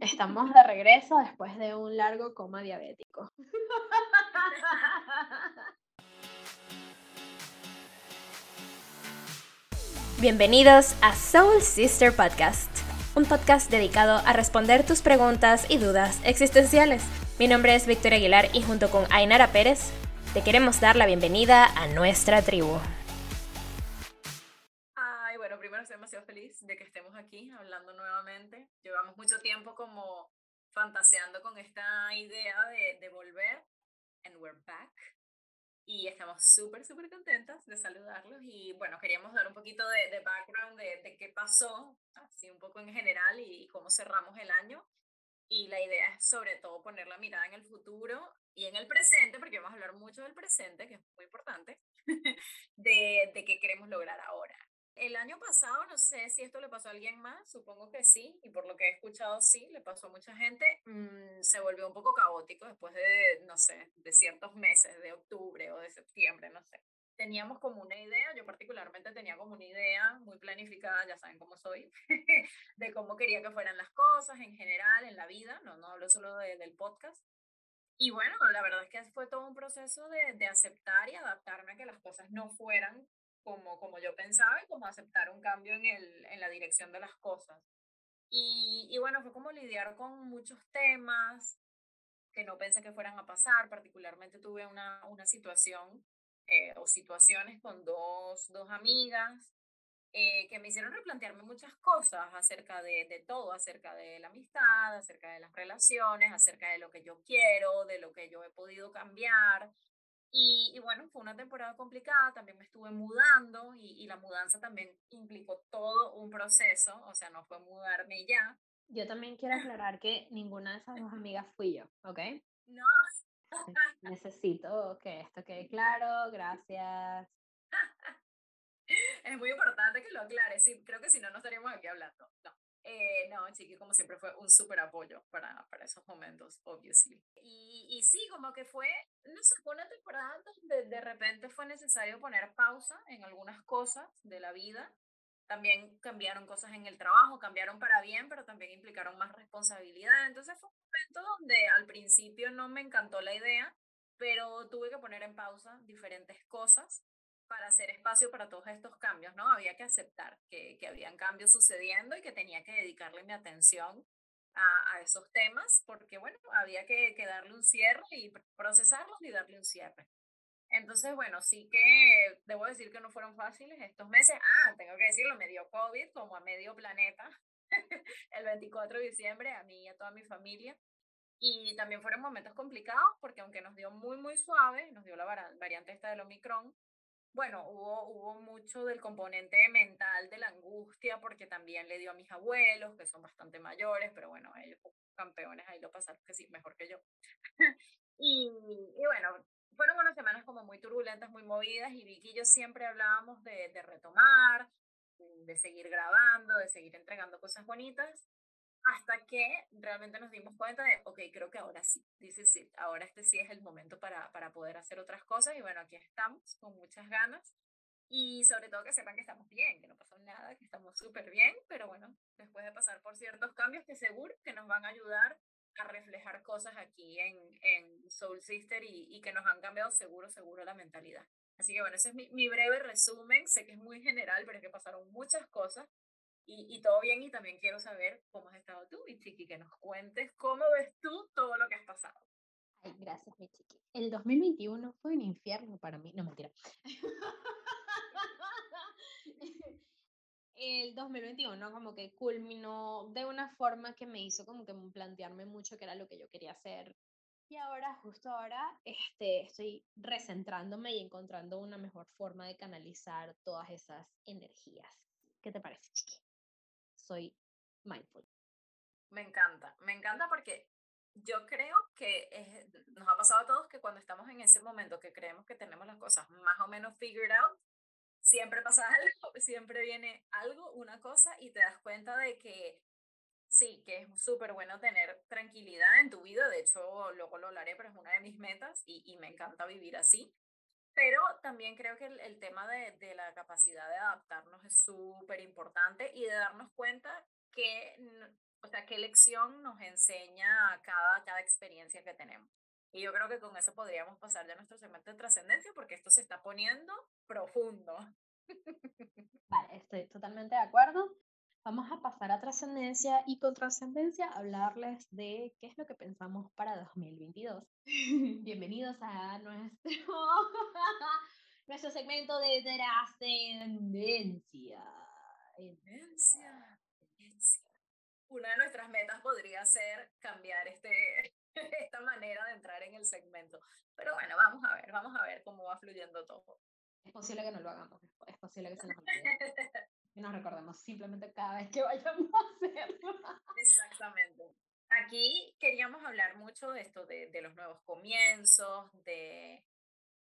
Estamos de regreso después de un largo coma diabético. Bienvenidos a Soul Sister Podcast, un podcast dedicado a responder tus preguntas y dudas existenciales. Mi nombre es Victoria Aguilar y junto con Ainara Pérez te queremos dar la bienvenida a nuestra tribu. Demasiado feliz de que estemos aquí hablando nuevamente. Llevamos mucho tiempo como fantaseando con esta idea de, de volver, and we're back. Y estamos súper, súper contentas de saludarlos. Y bueno, queríamos dar un poquito de, de background de, de, qué pasó, así un poco en general, y, y cómo cerramos el año. Y la idea es sobre todo poner la mirada en el futuro y en el presente, porque vamos a hablar mucho del presente, que es muy importante, de, de qué queremos lograr ahora. El año pasado, no sé si esto le pasó a alguien más, supongo que sí, y por lo que he escuchado sí, le pasó a mucha gente, mmm, se volvió un poco caótico después de, no sé, de ciertos meses, de octubre o de septiembre, no sé. Teníamos como una idea, yo particularmente tenía como una idea muy planificada, ya saben cómo soy, de cómo quería que fueran las cosas en general, en la vida, no, no hablo solo de, del podcast, y bueno, la verdad es que fue todo un proceso de, de, aceptar y adaptarme a que las cosas no fueran como, como yo pensaba y como aceptar un cambio en, el, en la dirección de las cosas. Y, y bueno, fue como lidiar con muchos temas que no pensé que fueran a pasar. Particularmente tuve una, una situación eh, o situaciones con dos, dos amigas eh, que me hicieron replantearme muchas cosas acerca de, de, todo, acerca de la amistad, acerca de las relaciones, acerca de lo que yo quiero, de lo que yo he podido cambiar. Y, y bueno, fue una temporada complicada, también me estuve mudando y, y, la mudanza también implicó todo un proceso, o sea, no fue mudarme ya. Yo también quiero aclarar que ninguna de esas dos amigas fui yo, ¿ok? No. Necesito que esto quede claro, gracias es muy importante que lo aclare. Sí, creo que si no, no estaríamos aquí hablando. No. Eh, no, Chiqui, como siempre, fue un súper apoyo para, para esos momentos, obviously. Y, y sí, como que fue, no sé, fue una temporada donde de repente fue necesario poner pausa en algunas cosas de la vida. También cambiaron cosas en el trabajo, cambiaron para bien, pero también implicaron más responsabilidad. Entonces fue un momento donde al principio no me encantó la idea, pero tuve que poner en pausa diferentes cosas para hacer espacio para todos estos cambios, ¿no? Había que aceptar que, que habían cambios sucediendo y que tenía que dedicarle mi atención a, a esos temas, porque, bueno, había que, que, darle un cierre y procesarlos y darle un cierre. Entonces, bueno, sí que debo decir que no fueron fáciles estos meses. Ah, tengo que decirlo, me dio COVID como a medio planeta el 24 de diciembre, a mí y a toda mi familia. Y también fueron momentos complicados porque aunque nos dio muy, muy suave, nos dio la variante esta del Omicron, bueno, hubo, hubo mucho del componente mental de la angustia, porque también le dio a mis abuelos, que son bastante mayores, pero bueno, ellos campeones ahí lo pasaron que sí, mejor que yo. y, y, bueno, fueron unas semanas como muy turbulentas, muy movidas, y Vicky y yo siempre hablábamos de, de retomar, de seguir grabando, de seguir entregando cosas bonitas, hasta que realmente nos dimos cuenta de, ok, creo que ahora sí, dice sí, ahora este sí es el momento para, para poder hacer otras cosas y bueno, aquí estamos con muchas ganas. Y sobre todo que sepan que estamos bien, que no pasó nada, que estamos súper bien, pero bueno, después de pasar por ciertos cambios que seguro que nos van a ayudar a reflejar cosas aquí en, en Soul Sister y, y que nos han cambiado seguro, seguro la mentalidad. Así que bueno, ese es mi, mi breve resumen, sé que es muy general, pero es que pasaron muchas cosas y, y, todo bien y también quiero saber cómo has estado tú, mi chiqui, que nos cuentes cómo ves tú todo lo que has pasado. Ay, gracias, mi chiqui. El 2021 fue un infierno para mí, no mentira. el 2021 como que culminó de una forma que me hizo como que plantearme mucho qué era lo que yo quería hacer. Y ahora, justo ahora, este, estoy recentrándome y encontrando una mejor forma de canalizar todas esas energías. ¿Qué te parece, chiqui? Soy mindful. Me encanta, me encanta porque yo creo que nos ha pasado a todos que cuando estamos en ese momento que creemos que tenemos las cosas más o menos figured out, siempre pasa algo, siempre viene algo, una cosa, y te das cuenta de que sí, que es súper bueno tener tranquilidad en tu vida. De hecho, luego lo hablaré, pero es una de mis metas y, y me encanta vivir así. Pero también creo que el, el tema de, de, la capacidad de adaptarnos es súper importante y de darnos cuenta que, O sea, qué lección nos enseña cada, cada experiencia que tenemos. Y yo creo que con eso podríamos pasar ya a nuestro segmento de trascendencia porque esto se está poniendo profundo. Vale, estoy totalmente de acuerdo. Vamos a pasar a trascendencia y con trascendencia hablarles de qué es lo que pensamos para 2022. Bienvenidos a nuestro, nuestro segmento de trascendencia. Trascendencia. Una de nuestras metas podría ser cambiar este, esta manera de entrar en el segmento. Pero bueno, vamos a ver, vamos a ver cómo va fluyendo todo. Es posible que no lo hagamos, es posible que se nos olvide. Que nos recordemos simplemente cada vez que vayamos a hacerlo. Exactamente. Aquí queríamos hablar mucho de esto, de, de los nuevos comienzos, de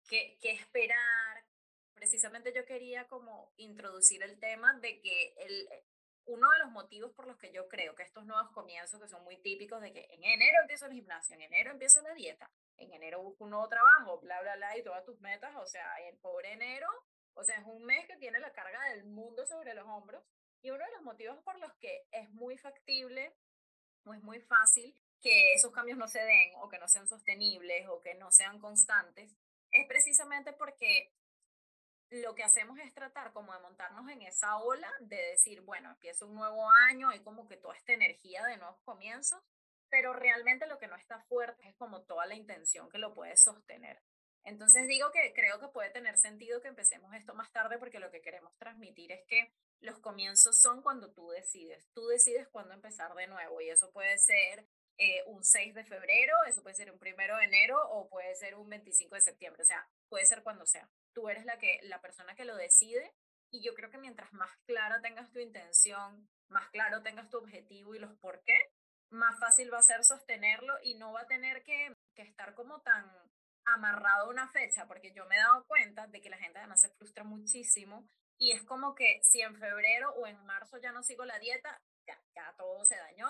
qué, qué esperar. Precisamente yo quería como introducir el tema de que el, uno de los motivos por los que yo creo que estos nuevos comienzos que son muy típicos de que en enero empiezo el gimnasio, en enero empiezo la dieta, en enero busco un nuevo trabajo, bla, bla, bla, y todas tus metas, o sea, en pobre enero, o sea, es un mes que tiene la carga del mundo sobre los hombros. Y uno de los motivos por los que es muy factible o es muy fácil que esos cambios no se den o que no sean sostenibles o que no sean constantes, es precisamente porque lo que hacemos es tratar como de montarnos en esa ola de decir, bueno, empieza un nuevo año, hay como que toda esta energía de nuevos comienzos, pero realmente lo que no está fuerte es como toda la intención que lo puede sostener. Entonces digo que creo que puede tener sentido que empecemos esto más tarde porque lo que queremos transmitir es que los comienzos son cuando tú decides, tú decides cuándo empezar de nuevo y eso puede ser eh, un 6 de febrero, eso puede ser un primero de enero o puede ser un 25 de septiembre, o sea, puede ser cuando sea. Tú eres la, que, la persona que lo decide y yo creo que mientras más clara tengas tu intención, más claro tengas tu objetivo y los por qué, más fácil va a ser sostenerlo y no va a tener que, que estar como tan amarrado a una fecha, porque yo me he dado cuenta de que la gente además se frustra muchísimo y es como que si en febrero o en marzo ya no sigo la dieta, ya, ya todo se dañó,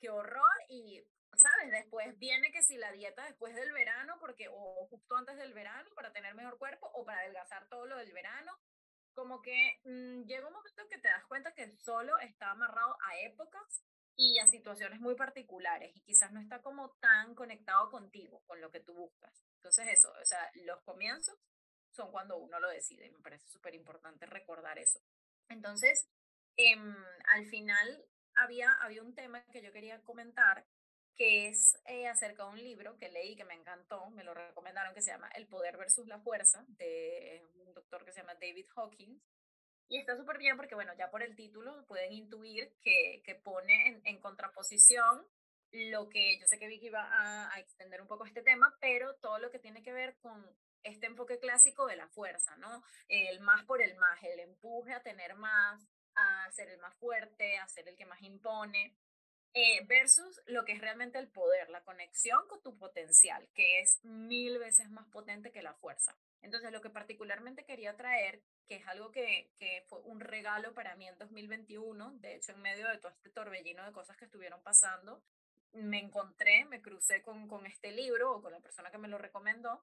qué horror y ¿sabes? Después viene que si la dieta después del verano, porque o justo antes del verano para tener mejor cuerpo o para adelgazar todo lo del verano, como que mm, llega un momento en que te das cuenta que solo está amarrado a épocas y a situaciones muy particulares y quizás no está como tan conectado contigo, con lo que tú buscas. Entonces eso, o sea, los comienzos son cuando uno lo decide me parece súper importante recordar eso. Entonces, em, al final había, había un tema que yo quería comentar que es eh, acerca de un libro que leí que me encantó, me lo recomendaron, que se llama El Poder versus la Fuerza, de un doctor que se llama David Hawkins. Y está súper bien porque, bueno, ya por el título pueden intuir que, que pone en, en, contraposición lo que yo sé que Vicky va a, a extender un poco este tema, pero todo lo que tiene que ver con este enfoque clásico de la fuerza, ¿no? El más por el más, el empuje a tener más, a ser el más fuerte, a ser el que más impone. Eh, versus lo que es realmente el poder, la conexión con tu potencial, que es mil veces más potente que la fuerza. Entonces, lo que particularmente quería traer, que es algo que, que fue un regalo para mí en 2021, de hecho, en medio de todo este torbellino de cosas que estuvieron pasando, me encontré, me crucé con, con este libro o con la persona que me lo recomendó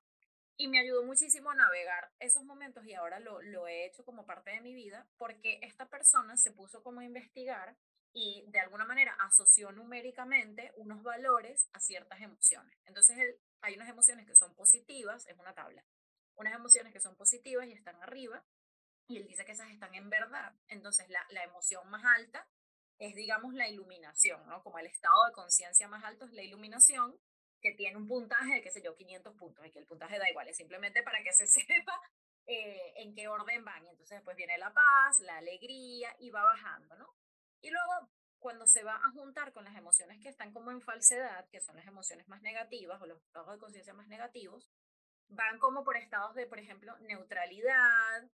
y me ayudó muchísimo a navegar esos momentos y ahora lo, lo he hecho como parte de mi vida porque esta persona se puso como a investigar y de alguna manera asoció numéricamente unos valores a ciertas emociones. Entonces hay unas emociones que son positivas, es una tabla, unas emociones que son positivas y están arriba, y él dice que esas están en verdad. Entonces la, la emoción más alta es, digamos, la iluminación, ¿no? Como el estado de conciencia más alto es la iluminación, que tiene un puntaje de, qué sé yo, 500 puntos, y que el puntaje da igual, es simplemente para que se sepa eh, en qué orden van. Y entonces después viene la paz, la alegría, y va bajando, ¿no? Y luego, cuando se va a juntar con las emociones que están como en falsedad, que son las emociones más negativas o los estados de conciencia más negativos, van como por estados de, por ejemplo, neutralidad.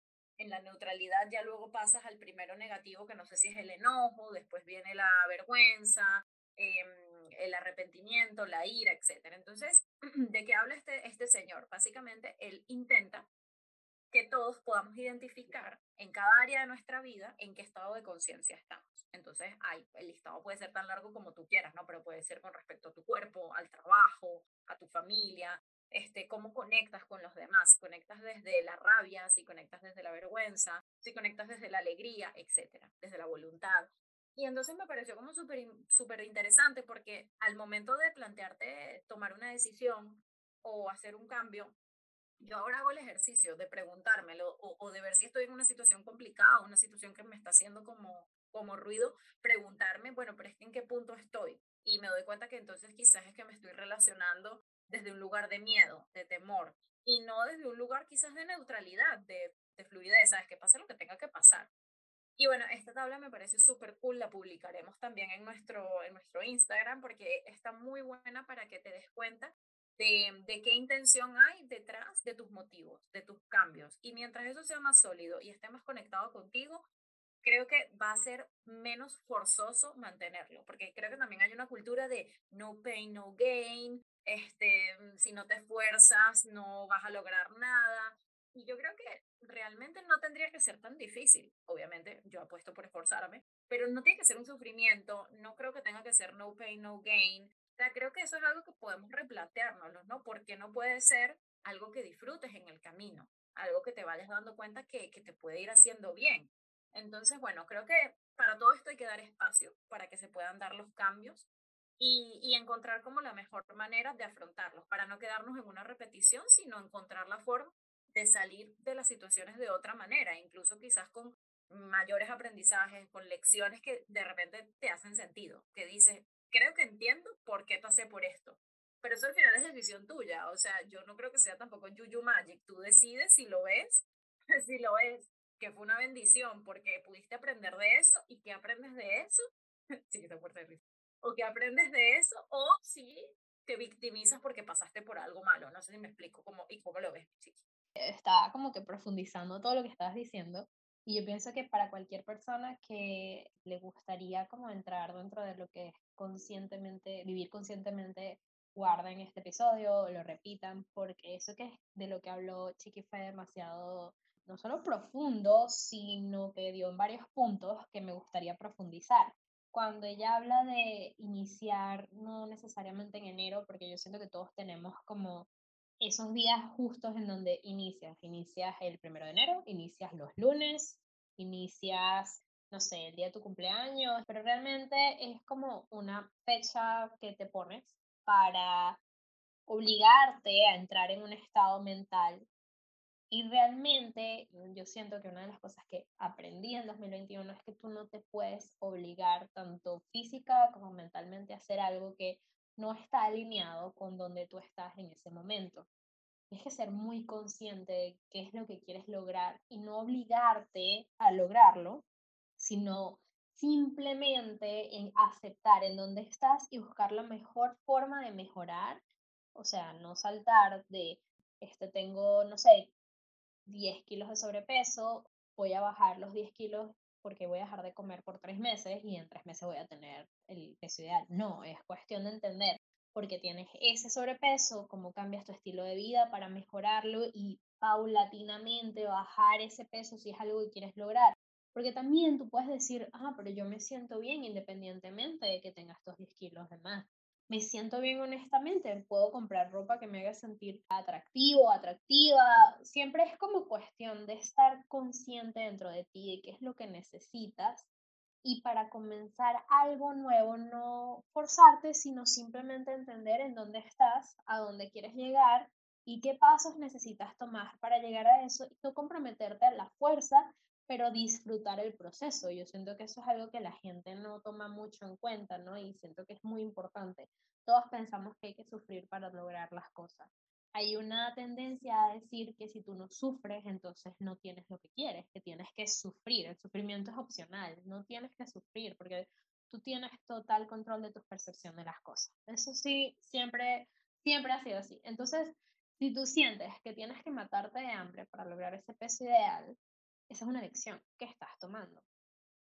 En la neutralidad ya luego pasas al primero negativo, que no sé si es el enojo, después viene la vergüenza, em, el arrepentimiento, la ira, etc. Entonces, ¿de qué habla este, este señor? Básicamente, él intenta que todos podamos identificar en cada área de nuestra vida en qué estado de conciencia estamos. Entonces, hay, el listado puede ser tan largo como tú quieras, ¿no? Pero puede ser con respecto a tu cuerpo, al trabajo, a tu familia, este, cómo conectas con los demás, conectas desde la rabia, si conectas desde la vergüenza, si conectas desde la alegría, etcétera, desde la voluntad. Y entonces me pareció como súper súper interesante porque al momento de plantearte tomar una decisión o hacer un cambio, yo ahora hago el ejercicio de preguntármelo o, o, de ver si estoy en una situación complicada, una situación que me está haciendo como, como ruido, preguntarme, bueno, pero es que en qué punto estoy. Y me doy cuenta que entonces quizás es que me estoy relacionando desde un lugar de miedo, de temor, y no desde un lugar quizás de neutralidad, de, de fluidez, ¿sabes? Que pase lo que tenga que pasar. Y bueno, esta tabla me parece súper cool, la publicaremos también en nuestro, en nuestro Instagram porque está muy buena para que te des cuenta de, de, qué intención hay detrás de tus motivos, de tus cambios. Y mientras eso sea más sólido y esté más conectado contigo, creo que va a ser menos forzoso mantenerlo, porque creo que también hay una cultura de no pain, no gain, este, si no te esfuerzas no vas a lograr nada. Y yo creo que realmente no tendría que ser tan difícil. Obviamente, yo apuesto por esforzarme, pero no tiene que ser un sufrimiento, no creo que tenga que ser no pain, no gain. O sea, creo que eso es algo que podemos replantearnos, ¿no? Porque no puede ser algo que disfrutes en el camino, algo que te vayas dando cuenta que, que te puede ir haciendo bien. Entonces, bueno, creo que para todo esto hay que dar espacio para que se puedan dar los cambios y, y, encontrar como la mejor manera de afrontarlos, para no quedarnos en una repetición, sino encontrar la forma de salir de las situaciones de otra manera, incluso quizás con mayores aprendizajes, con lecciones que de repente te hacen sentido, que dices, creo que entiendo por qué pasé por esto. Pero eso al final es decisión tuya, o sea, yo no creo que sea tampoco Yuyu Magic, tú decides si lo ves, si lo ves, que fue una bendición porque pudiste aprender de eso y que aprendes de eso, chiquita fuerte de risa, o que aprendes de eso, o si te victimizas porque pasaste por algo malo, no sé si me explico cómo y cómo lo ves, chiquita estaba como que profundizando todo lo que estabas diciendo y yo pienso que para cualquier persona que le gustaría como entrar dentro de lo que es conscientemente, vivir conscientemente, guarden este episodio, lo repitan, porque eso que de lo que habló Chiqui fue demasiado, no solo profundo, sino que dio en varios puntos que me gustaría profundizar. Cuando ella habla de iniciar, no necesariamente en enero, porque yo siento que todos tenemos como esos días justos en donde inicias. Inicias el primero de enero, inicias los lunes, inicias, no sé, el día de tu cumpleaños, pero realmente es como una fecha que te pones para obligarte a entrar en un estado mental. Y realmente yo siento que una de las cosas que aprendí en 2021 es que tú no te puedes obligar tanto física como mentalmente a hacer algo que no está alineado con donde tú estás en ese momento. Tienes que ser muy consciente de qué es lo que quieres lograr y no obligarte a lograrlo, sino simplemente en aceptar en dónde estás y buscar la mejor forma de mejorar. O sea, no saltar de, este, tengo, no sé, 10 kilos de sobrepeso, voy a bajar los 10 kilos porque voy a dejar de comer por tres meses y en tres meses voy a tener el peso ideal. No, es cuestión de entender por qué tienes ese sobrepeso, cómo cambias tu estilo de vida para mejorarlo y paulatinamente bajar ese peso si es algo que quieres lograr. Porque también tú puedes decir, ah, pero yo me siento bien independientemente de que tengas estos 10 kilos de más. Me siento bien honestamente, puedo comprar ropa que me haga sentir atractivo, atractiva. Siempre es como cuestión de estar consciente dentro de ti de qué es lo que necesitas y para comenzar algo nuevo no forzarte, sino simplemente entender en dónde estás, a dónde quieres llegar y qué pasos necesitas tomar para llegar a eso y no comprometerte a la fuerza, pero disfrutar el proceso. Yo siento que eso es algo que la gente no toma mucho en cuenta, ¿no? Y siento que es muy importante. Todos pensamos que hay que sufrir para lograr las cosas hay una tendencia a decir que si tú no sufres, entonces no tienes lo que quieres, que tienes que sufrir. El sufrimiento es opcional, no tienes que sufrir porque tú tienes total control de tu percepción de las cosas. Eso sí, siempre, siempre ha sido así. Entonces, si tú sientes que tienes que matarte de hambre para lograr ese peso ideal, esa es una elección que estás tomando.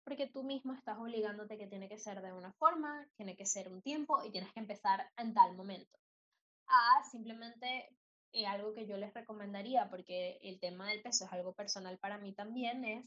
Porque tú mismo estás obligándote que tiene que ser de una forma, tiene que ser un tiempo y tienes que empezar en tal momento a simplemente eh, algo que yo les recomendaría, porque el tema del peso es algo personal para mí también, es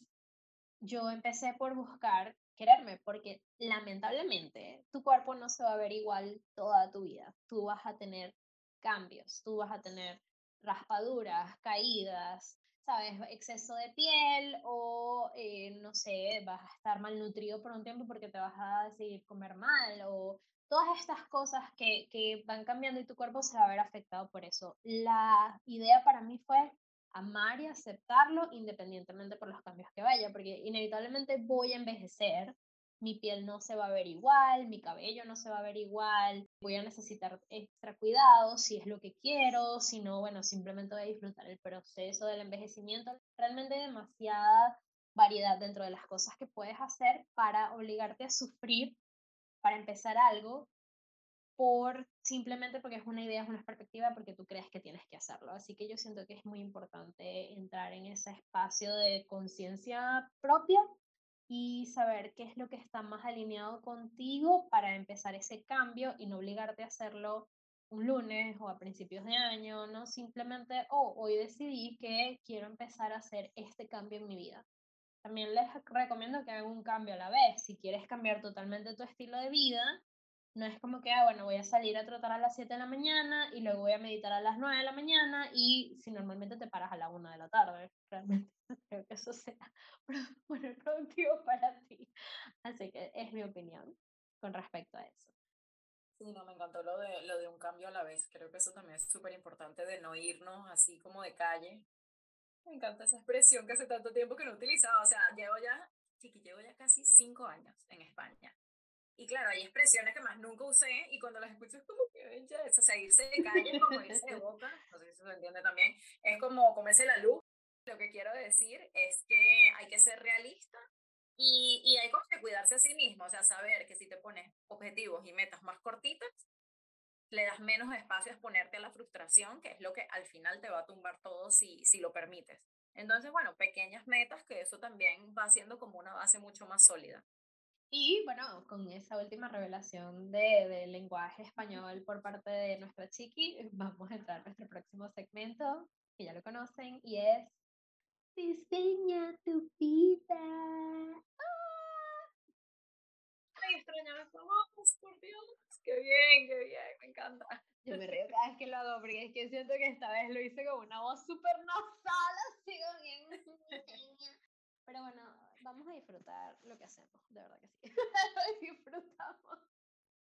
yo empecé por buscar quererme, porque lamentablemente tu cuerpo no se va a ver igual toda tu vida. Tú vas a tener cambios, tú vas a tener raspaduras, caídas, sabes, exceso de piel o, eh, no sé, vas a estar malnutrido por un tiempo porque te vas a decidir comer mal o todas estas cosas que, que van cambiando y tu cuerpo se va a ver afectado por eso. La idea para mí fue amar y aceptarlo independientemente por los cambios que vaya, porque inevitablemente voy a envejecer, mi piel no se va a ver igual, mi cabello no se va a ver igual, voy a necesitar extra cuidado si es lo que quiero, si no, bueno, simplemente voy a disfrutar el proceso del envejecimiento. Realmente hay demasiada variedad dentro de las cosas que puedes hacer para obligarte a sufrir, para empezar algo, por simplemente porque es una idea, es una perspectiva, porque tú crees que tienes que hacerlo. Así que yo siento que es muy importante entrar en ese espacio de conciencia propia y saber qué es lo que está más alineado contigo para empezar ese cambio y no obligarte a hacerlo un lunes o a principios de año, ¿no? Simplemente, oh, hoy decidí que quiero empezar a hacer este cambio en mi vida. También les recomiendo que hagan un cambio a la vez. Si quieres cambiar totalmente tu estilo de vida, no es como que, ah, bueno, voy a salir a trotar a las 7 de la mañana y luego voy a meditar a las 9 de la mañana y si normalmente te paras a la 1 de la tarde, realmente creo que eso sea bueno, productivo para ti. Así que es mi opinión con respecto a eso. Sí, no, me encantó lo de, lo de un cambio a la vez. Creo que eso también es súper importante de no irnos así como de calle. Me encanta esa expresión que hace tanto tiempo que no utilizaba. O sea, llevo ya, chiqui, llevo ya casi cinco años en España. Y claro, hay expresiones que más nunca usé y cuando las escucho es como que ya o sea, irse de calle, como irse de boca, no sé si se entiende también, es como comerse la luz. Lo que quiero decir es que hay que ser realista y, y hay que cuidarse a sí mismo, o sea, saber que si te pones objetivos y metas más cortitas, le das menos espacio a exponerte a la frustración, que es lo que al final te va a tumbar todo si, si lo permites. Entonces, bueno, pequeñas metas, que eso también va siendo como una base mucho más sólida. Y bueno, con esa última revelación de, de, lenguaje español por parte de nuestra chiqui, vamos a entrar a nuestro próximo segmento, que ya lo conocen, y es Diseña tu vida. ¡Ah! Ay, extrañaba voz, por Dios. Qué bien, qué bien, me encanta. Yo me río cada vez que lo hago, porque es que siento que esta vez lo hice con una voz súper nasal, así bien. Pero bueno, vamos a disfrutar lo que hacemos, de verdad que sí. Disfrutamos.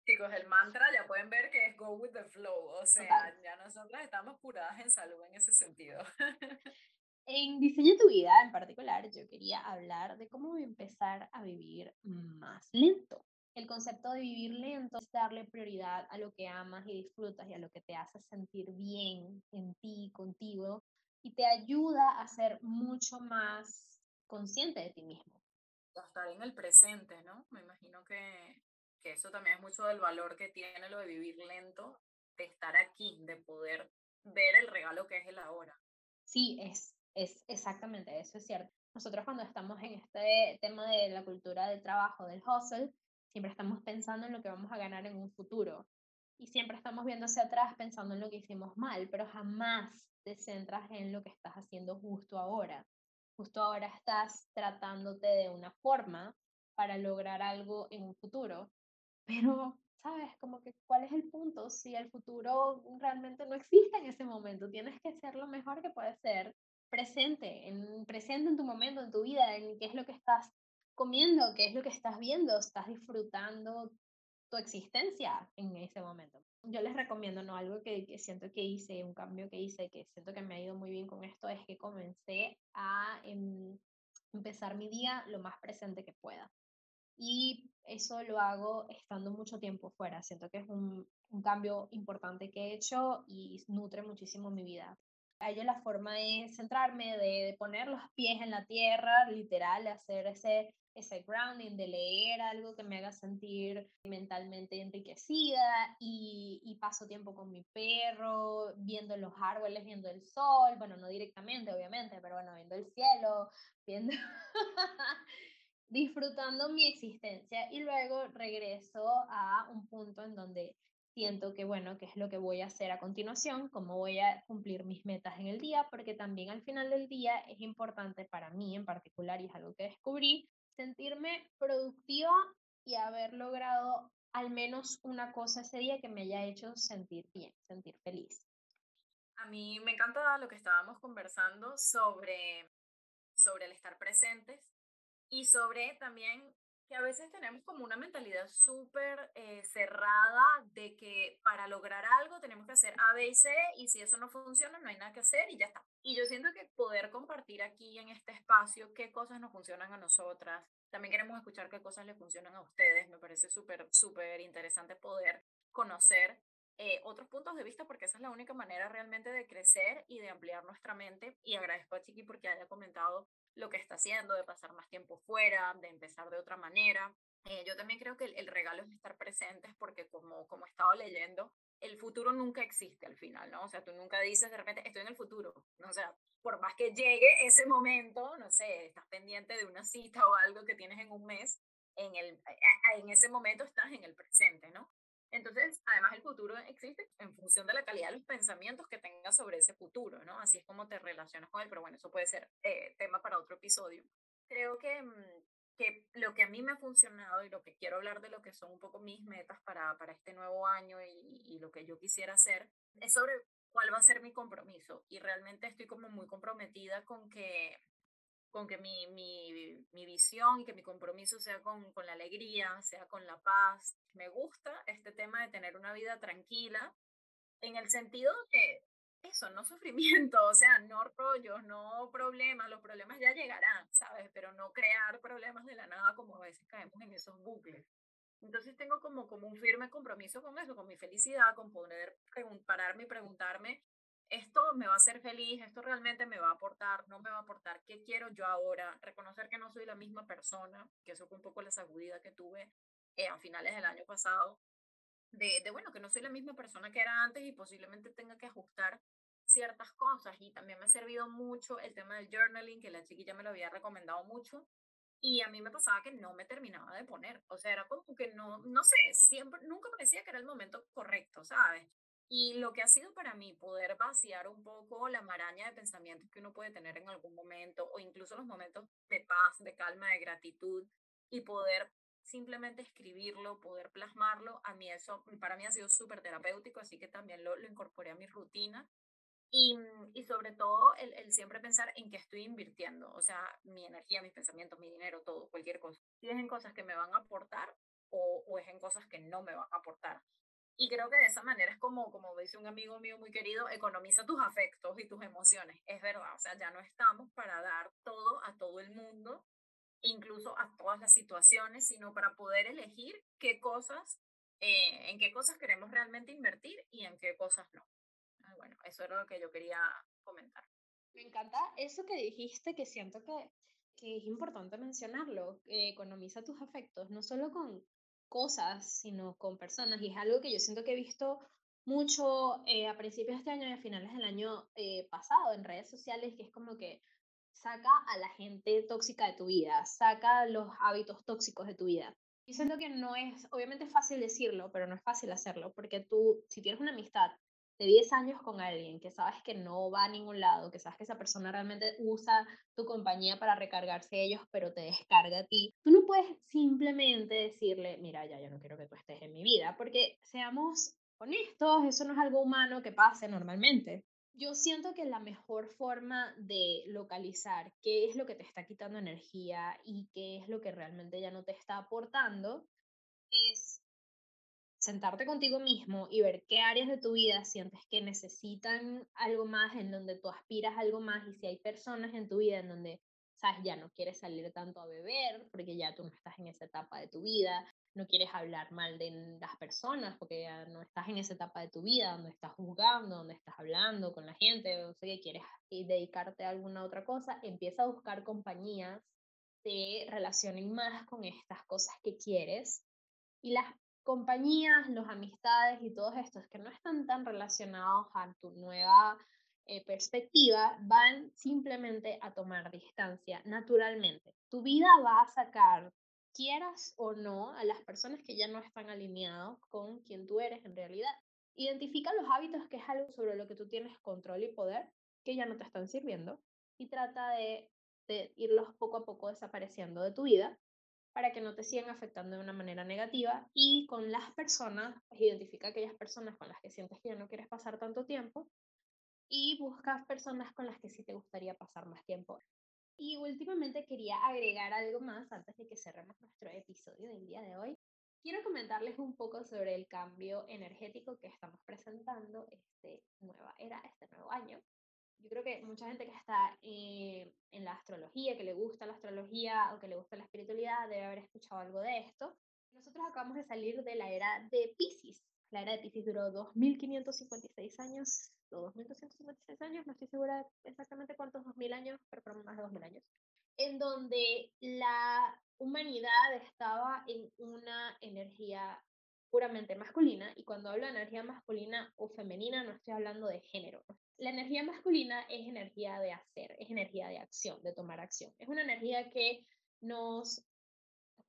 Chicos, el mantra ya pueden ver que es go with the flow, o sea, ya nosotras estamos curadas en salud en ese sentido. En Diseño tu vida en particular, yo quería hablar de cómo empezar a vivir más lento. El concepto de vivir lento es darle prioridad a lo que amas y disfrutas y a lo que te hace sentir bien en ti, contigo, y te ayuda a ser mucho más consciente de ti mismo. Estar en el presente, ¿no? Me imagino que, que eso también es mucho del valor que tiene lo de vivir lento, de estar aquí, de poder ver el regalo que es el ahora. Sí, es, es exactamente eso, es cierto. Nosotros cuando estamos en este tema de la cultura del trabajo, del hustle, siempre estamos pensando en lo que vamos a ganar en un futuro. Y siempre estamos viendo hacia atrás pensando en lo que hicimos mal, pero jamás te centras en lo que estás haciendo justo ahora justo ahora estás tratándote de una forma para lograr algo en un futuro, pero, ¿sabes? Como que, ¿cuál es el punto? Si el futuro realmente no existe en ese momento, tienes que ser lo mejor que puedes ser presente, en, presente en tu momento, en tu vida, en qué es lo que estás comiendo, qué es lo que estás viendo, estás disfrutando tu existencia en ese momento yo les recomiendo, ¿no? Algo que, que, siento que hice, un cambio que hice, que siento que me ha ido muy bien con esto, es que comencé a em, empezar mi día lo más presente que pueda. Y eso lo hago estando mucho tiempo fuera. Siento que es un, un cambio importante que he hecho y nutre muchísimo mi vida. A ello la forma es centrarme, de, de poner los pies en la tierra, literal, hacer ese ese grounding de leer algo que me haga sentir mentalmente enriquecida y, y, paso tiempo con mi perro, viendo los árboles, viendo el sol, bueno, no directamente, obviamente, pero bueno, viendo el cielo, viendo... disfrutando mi existencia y luego regreso a un punto en donde siento que, bueno, qué es lo que voy a hacer a continuación, cómo voy a cumplir mis metas en el día, porque también al final del día es importante para mí en particular y es algo que descubrí, sentirme productiva y haber logrado al menos una cosa ese día que me haya hecho sentir bien, sentir feliz. A mí me encanta lo que estábamos conversando sobre, sobre el estar presentes y sobre también que a veces tenemos como una mentalidad súper eh, cerrada de que para lograr algo tenemos que hacer A, B y C y si eso no funciona no hay nada que hacer y ya está. Y yo siento que poder compartir aquí en este espacio qué cosas nos funcionan a nosotras, también queremos escuchar qué cosas les funcionan a ustedes, me parece súper, súper interesante poder conocer eh, otros puntos de vista porque esa es la única manera realmente de crecer y de ampliar nuestra mente y agradezco a Chiqui porque haya comentado lo que está haciendo, de pasar más tiempo fuera, de empezar de otra manera. Eh, yo también creo que el, regalo es estar presentes porque como, como he estado leyendo, el futuro nunca existe al final, ¿no? O sea, tú nunca dices de repente, estoy en el futuro, ¿no? O sea, por más que llegue ese momento, no sé, estás pendiente de una cita o algo que tienes en un mes, en, el, en ese momento estás en el presente, ¿no? Entonces, además el futuro existe en función de la calidad de los pensamientos que tengas sobre ese futuro, ¿no? Así es como te relacionas con él, pero bueno, eso puede ser eh, tema para otro episodio. Creo que, mm, que lo que a mí me ha funcionado y lo que quiero hablar de lo que son un poco mis metas para, para este nuevo año y, y lo que yo quisiera hacer es sobre cuál va a ser mi compromiso. Y realmente estoy como muy comprometida con que con que mi, mi, mi, visión y que mi compromiso sea con, con, la alegría, sea con la paz. Me gusta este tema de tener una vida tranquila, en el sentido de eso, no sufrimiento, o sea, no rollos, no problemas, los problemas ya llegarán, ¿sabes? Pero no crear problemas de la nada como a veces caemos en esos bucles. Entonces tengo como, como un firme compromiso con eso, con mi felicidad, con poder pararme y preguntarme esto me va a hacer feliz, esto realmente me va a aportar, no me va a aportar, ¿qué quiero yo ahora? Reconocer que no soy la misma persona, que eso fue un poco la sacudida que tuve eh, a finales del año pasado, de, de, bueno, que no soy la misma persona que era antes y posiblemente tenga que ajustar ciertas cosas. Y también me ha servido mucho el tema del journaling, que la chiquilla me lo había recomendado mucho. Y a mí me pasaba que no me terminaba de poner, o sea, era como que no, no sé, siempre, nunca parecía que era el momento correcto, ¿sabes? Y lo que ha sido para mí poder vaciar un poco la maraña de pensamientos que uno puede tener en algún momento o incluso los momentos de paz, de calma, de gratitud y poder simplemente escribirlo, poder plasmarlo, a mí eso para mí ha sido súper terapéutico, así que también lo, lo, incorporé a mi rutina. Y, y sobre todo el, el, siempre pensar en qué estoy invirtiendo, o sea, mi energía, mis pensamientos, mi dinero, todo, cualquier cosa. Si es en cosas que me van a aportar o, o es en cosas que no me van a aportar. Y creo que de esa manera es como, como dice un amigo mío muy querido, economiza tus afectos y tus emociones. Es verdad, o sea, ya no estamos para dar todo a todo el mundo, incluso a todas las situaciones, sino para poder elegir qué cosas, eh, en qué cosas queremos realmente invertir y en qué cosas no. Ah, bueno, eso era lo que yo quería comentar. Me encanta eso que dijiste, que siento que, que es importante mencionarlo, economiza tus afectos, no solo con, cosas, sino con personas. Y es algo que yo siento que he visto mucho eh, a principios de este año y a finales del año eh, pasado en redes sociales, que es como que saca a la gente tóxica de tu vida, saca los hábitos tóxicos de tu vida. Y siento que no es, obviamente es fácil decirlo, pero no es fácil hacerlo, porque tú, si tienes una amistad de 10 años con alguien que sabes que no va a ningún lado, que sabes que esa persona realmente usa tu compañía para recargarse ellos, pero te descarga a ti, tú no puedes simplemente decirle, mira, ya, yo no quiero que tú estés en mi vida, porque seamos honestos, eso no es algo humano que pase normalmente. Yo siento que la mejor forma de localizar qué es lo que te está quitando energía y qué es lo que realmente ya no te está aportando es sentarte contigo mismo y ver qué áreas de tu vida sientes que necesitan algo más, en donde tú aspiras algo más y si hay personas en tu vida en donde, ya no quieres salir tanto a beber porque ya tú no estás en esa etapa de tu vida, no quieres hablar mal de las personas porque ya no estás en esa etapa de tu vida donde estás juzgando, donde estás hablando con la gente, o sea, que quieres dedicarte a alguna otra cosa, empieza a buscar compañías que relacionen más con estas cosas que quieres. Y las compañías, los amistades y todos estos que no están tan relacionados a tu nueva eh, perspectiva van simplemente a tomar distancia naturalmente. Tu vida va a sacar, quieras o no, a las personas que ya no están alineados con quien tú eres en realidad. Identifica los hábitos que es algo sobre lo que tú tienes control y poder que ya no te están sirviendo y trata de, irlos poco a poco desapareciendo de tu vida para que no te sigan afectando de una manera negativa y con las personas, pues identifica aquellas personas con las que sientes que ya no quieres pasar tanto tiempo y buscas personas con las que sí te gustaría pasar más tiempo. Y últimamente quería agregar algo más antes de que cerremos nuestro episodio del día de hoy. Quiero comentarles un poco sobre el cambio energético que estamos presentando este nueva era, este nuevo año. Yo creo que mucha gente que está eh, en la astrología, que le gusta la astrología o que le gusta la espiritualidad, debe haber escuchado algo de esto. Nosotros acabamos de salir de la era de Pisces. La era de Pisces duró 2556 años o 2256 años, no estoy segura exactamente cuántos 2000 años, pero por más de 2000 años, en donde la humanidad estaba en una energía puramente masculina, y cuando hablo de energía masculina o femenina no estoy hablando de género. La energía masculina es energía de hacer, es energía de acción, de tomar acción. Es una energía que nos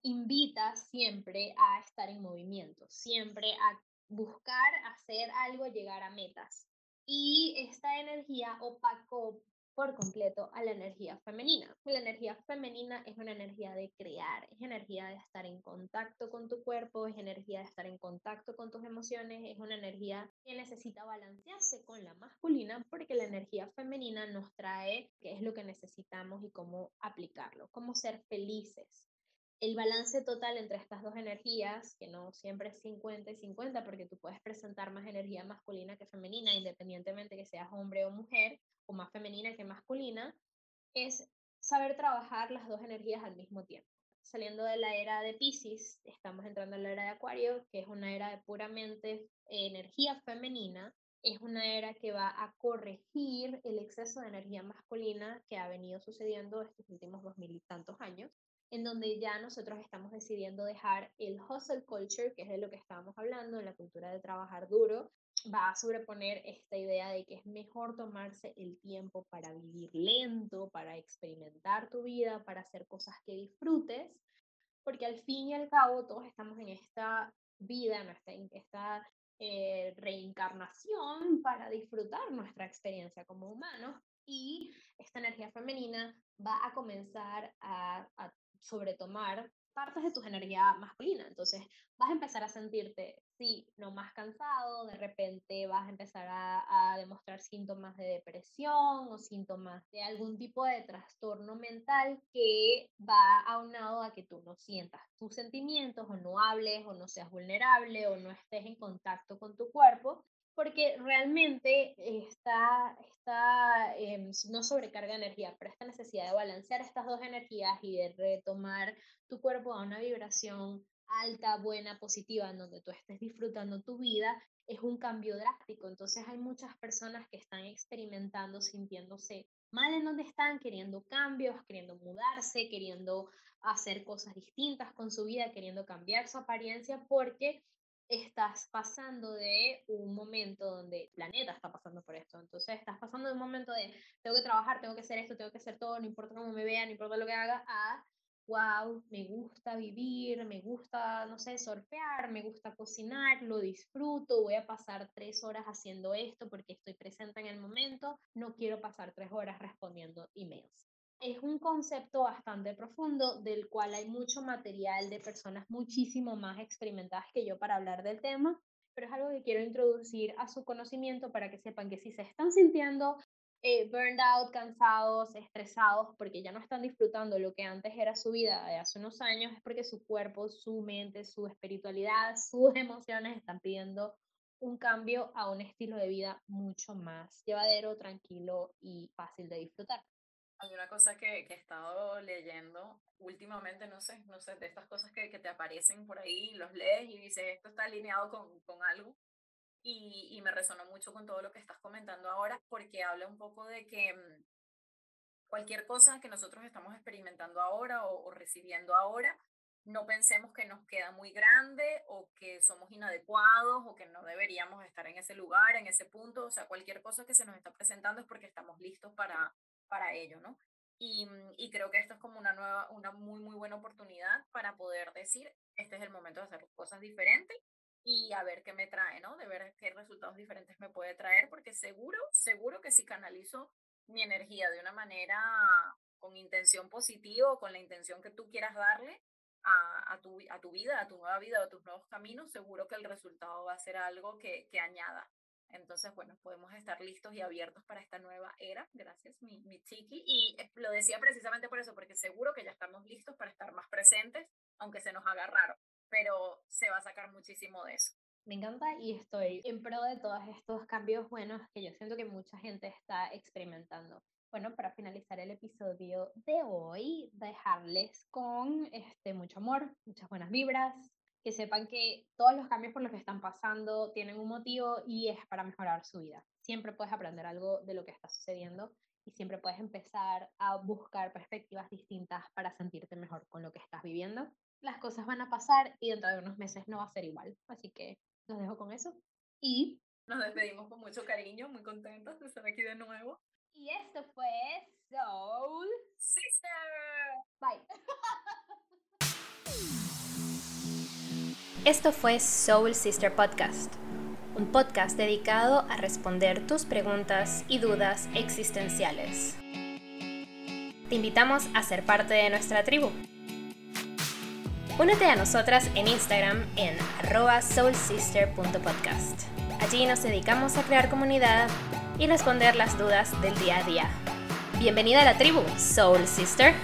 invita siempre a estar en movimiento, siempre a buscar hacer algo, llegar a metas y esta energía opacó por completo a la energía femenina. La energía femenina es una energía de crear, es energía de estar en contacto con tu cuerpo, es energía de estar en contacto con tus emociones, es una energía que necesita balancearse con la masculina porque la energía femenina nos trae qué es lo que necesitamos y cómo aplicarlo, cómo ser felices, el balance total entre estas dos energías, que no siempre es 50 y 50, porque tú puedes presentar más energía masculina que femenina, independientemente que seas hombre o mujer, o más femenina que masculina, es saber trabajar las dos energías al mismo tiempo. Saliendo de la era de Pisces, estamos entrando en la era de Acuario, que es una era de puramente energía femenina, es una era que va a corregir el exceso de energía masculina que ha venido sucediendo estos últimos dos mil y tantos años en donde ya nosotros estamos decidiendo dejar el hustle culture, que es de lo que estábamos hablando, la cultura de trabajar duro, va a sobreponer esta idea de que es mejor tomarse el tiempo para vivir lento, para experimentar tu vida, para hacer cosas que disfrutes, porque al fin y al cabo todos estamos en esta vida, en esta eh, reencarnación para disfrutar nuestra experiencia como humanos y esta energía femenina va a comenzar a sobretomar partes de tu energía masculina. Entonces vas a empezar a sentirte, sí, no más cansado, de repente vas a empezar a, a, demostrar síntomas de depresión o síntomas de algún tipo de trastorno mental que va aunado a que tú no sientas tus sentimientos o no hables o no seas vulnerable o no estés en contacto con tu cuerpo porque realmente está, está em, no sobrecarga energía, pero esta necesidad de balancear estas dos energías y de retomar tu cuerpo a una vibración alta, buena, positiva, en donde tú estés disfrutando tu vida, es un cambio drástico. Entonces hay muchas personas que están experimentando, sintiéndose mal en donde están, queriendo cambios, queriendo mudarse, queriendo hacer cosas distintas con su vida, queriendo cambiar su apariencia, porque estás pasando de un momento donde el planeta está pasando por esto. Entonces estás pasando de un momento de tengo que trabajar, tengo que hacer esto, tengo que hacer todo, no importa cómo me vea, no importa lo que haga, a wow, me gusta vivir, me gusta, no sé, surfear, me gusta cocinar, lo disfruto, voy a pasar tres horas haciendo esto porque estoy presente en el momento, no quiero pasar tres horas respondiendo emails es un concepto bastante profundo del cual hay mucho material de personas muchísimo más experimentadas que yo para hablar del tema, pero es algo que quiero introducir a su conocimiento para que sepan que si se están sintiendo eh, burned out, cansados, estresados, porque ya no están disfrutando lo que antes era su vida de hace unos años, es porque su cuerpo, su mente, su espiritualidad, sus emociones están pidiendo un cambio a un estilo de vida mucho más llevadero, tranquilo y fácil de disfrutar. Hay una cosa que, que, he estado leyendo últimamente, no sé, no sé, de estas cosas que, que te aparecen por ahí, los lees y dices, esto está alineado con, con algo. Y, y, me resonó mucho con todo lo que estás comentando ahora, porque habla un poco de que mm, cualquier cosa que nosotros estamos experimentando ahora o, o recibiendo ahora, no pensemos que nos queda muy grande o que somos inadecuados o que no deberíamos estar en ese lugar, en ese punto. O sea, cualquier cosa que se nos está presentando es porque estamos listos para, para ello, ¿no? Y, mm, y, creo que esto es como una nueva, una muy, muy buena oportunidad para poder decir, este es el momento de hacer cosas diferentes y a ver qué me trae, ¿no? De ver qué resultados diferentes me puede traer, porque seguro, seguro que si canalizo mi energía de una manera con intención positiva, con la intención que tú quieras darle a, a, tu, a tu vida, a tu nueva vida, a tus nuevos caminos, seguro que el resultado va a ser algo que, que añada Entonces, bueno, podemos estar listos y abiertos para esta nueva era. Gracias, mi, mi chiqui. Y eh, lo decía precisamente por eso, porque seguro que ya estamos listos para estar más presentes, aunque se nos haga raro, pero se va a sacar muchísimo de eso. Me encanta y estoy en pro de todos estos cambios buenos que yo siento que mucha gente está experimentando. Bueno, para finalizar el episodio de hoy, dejarles con este, mucho amor, muchas buenas vibras, que sepan que todos los cambios por los que están pasando tienen un motivo y es para mejorar su vida. Siempre puedes aprender algo de lo que está sucediendo y siempre puedes empezar a buscar perspectivas distintas para sentirte mejor con lo que estás viviendo. Las cosas van a pasar y dentro de unos meses no va a ser igual. Así que los dejo con eso. Y nos despedimos con mucho cariño, muy contentos de estar aquí de nuevo. Y esto fue Soul Sister. Bye. Esto fue Soul Sister Podcast, un podcast dedicado a responder tus preguntas y dudas existenciales. Te invitamos a ser parte de nuestra tribu. Únete a nosotras en Instagram en soulsister.podcast. Allí nos dedicamos a crear comunidad y responder las dudas del día a día. Bienvenida a la tribu, Soul Sister.